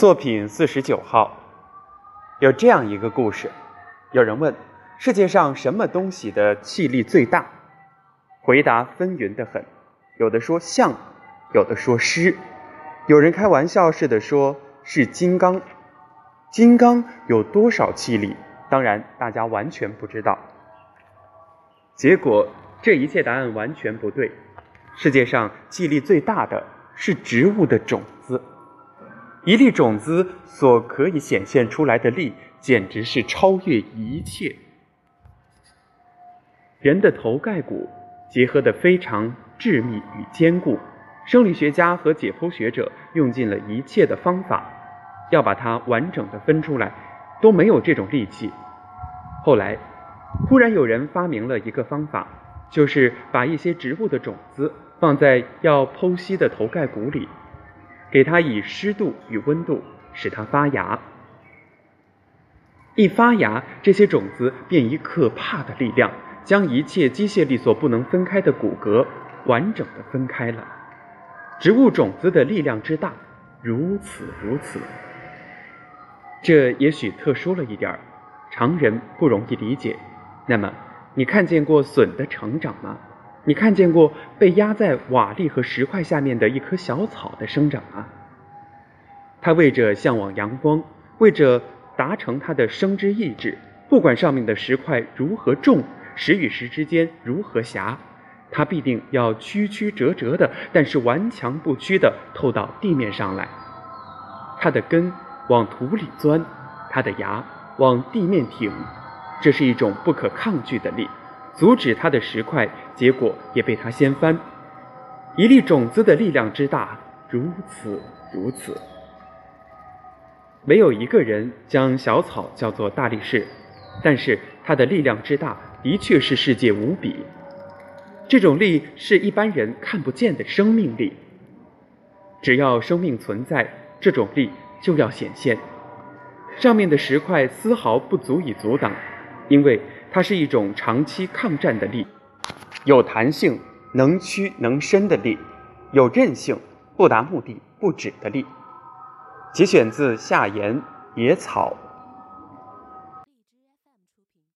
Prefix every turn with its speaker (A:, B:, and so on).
A: 作品四十九号，有这样一个故事：有人问世界上什么东西的气力最大？回答纷纭的很，有的说象，有的说狮，有人开玩笑似的说是金刚。金刚有多少气力？当然，大家完全不知道。结果，这一切答案完全不对。世界上气力最大的是植物的种子。一粒种子所可以显现出来的力，简直是超越一切。人的头盖骨结合得非常致密与坚固，生理学家和解剖学者用尽了一切的方法，要把它完整的分出来，都没有这种力气。后来，忽然有人发明了一个方法，就是把一些植物的种子放在要剖析的头盖骨里。给它以湿度与温度，使它发芽。一发芽，这些种子便以可怕的力量，将一切机械力所不能分开的骨骼完整的分开了。植物种子的力量之大，如此如此。这也许特殊了一点儿，常人不容易理解。那么，你看见过笋的成长吗？你看见过被压在瓦砾和石块下面的一棵小草的生长吗？它为着向往阳光，为着达成它的生之意志，不管上面的石块如何重，石与石之间如何狭，它必定要曲曲折折的，但是顽强不屈的透到地面上来。它的根往土里钻，它的芽往地面挺，这是一种不可抗拒的力。阻止它的石块，结果也被它掀翻。一粒种子的力量之大，如此如此。没有一个人将小草叫做大力士，但是它的力量之大，的确是世界无比。这种力是一般人看不见的生命力。只要生命存在，这种力就要显现。上面的石块丝毫不足以阻挡，因为。它是一种长期抗战的力，有弹性、能屈能伸的力，有韧性、不达目的不止的力。节选自《夏言·野草》。